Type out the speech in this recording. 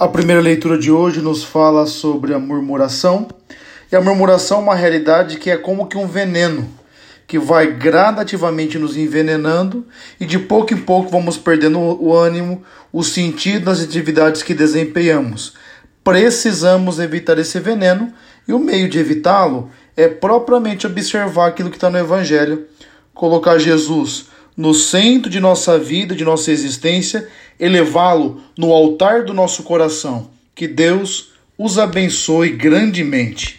A primeira leitura de hoje nos fala sobre a murmuração. E a murmuração é uma realidade que é como que um veneno, que vai gradativamente nos envenenando e de pouco em pouco vamos perdendo o ânimo, o sentido das atividades que desempenhamos. Precisamos evitar esse veneno e o meio de evitá-lo é propriamente observar aquilo que está no Evangelho, colocar Jesus no centro de nossa vida, de nossa existência, elevá-lo no altar do nosso coração. Que Deus os abençoe grandemente.